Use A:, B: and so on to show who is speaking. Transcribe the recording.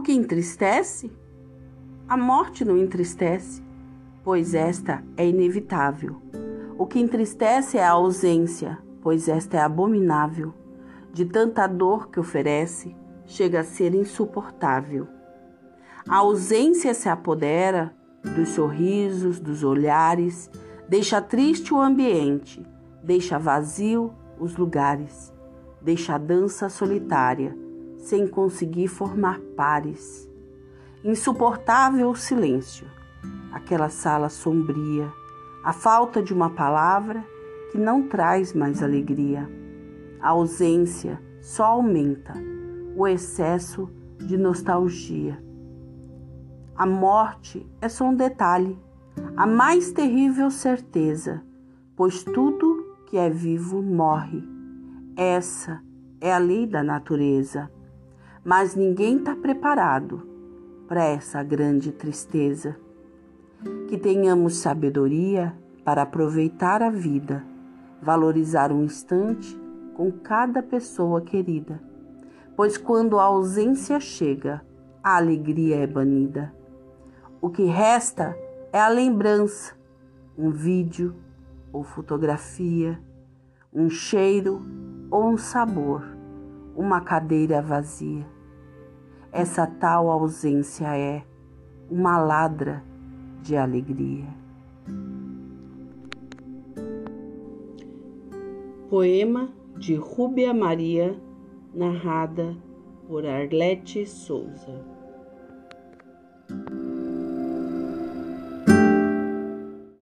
A: O que entristece? A morte não entristece, pois esta é inevitável. O que entristece é a ausência, pois esta é abominável. De tanta dor que oferece, chega a ser insuportável. A ausência se apodera dos sorrisos, dos olhares, deixa triste o ambiente, deixa vazio os lugares, deixa a dança solitária, sem conseguir formar pares. Insuportável o silêncio, aquela sala sombria, a falta de uma palavra que não traz mais alegria. A ausência só aumenta o excesso de nostalgia. A morte é só um detalhe, a mais terrível certeza, pois tudo que é vivo morre. Essa é a lei da natureza. Mas ninguém está preparado para essa grande tristeza. Que tenhamos sabedoria para aproveitar a vida, valorizar um instante com cada pessoa querida pois quando a ausência chega, a alegria é banida. O que resta é a lembrança, um vídeo ou fotografia, um cheiro ou um sabor, uma cadeira vazia. Essa tal ausência é uma ladra de alegria. Poema de Rúbia Maria narrada por Arlete Souza.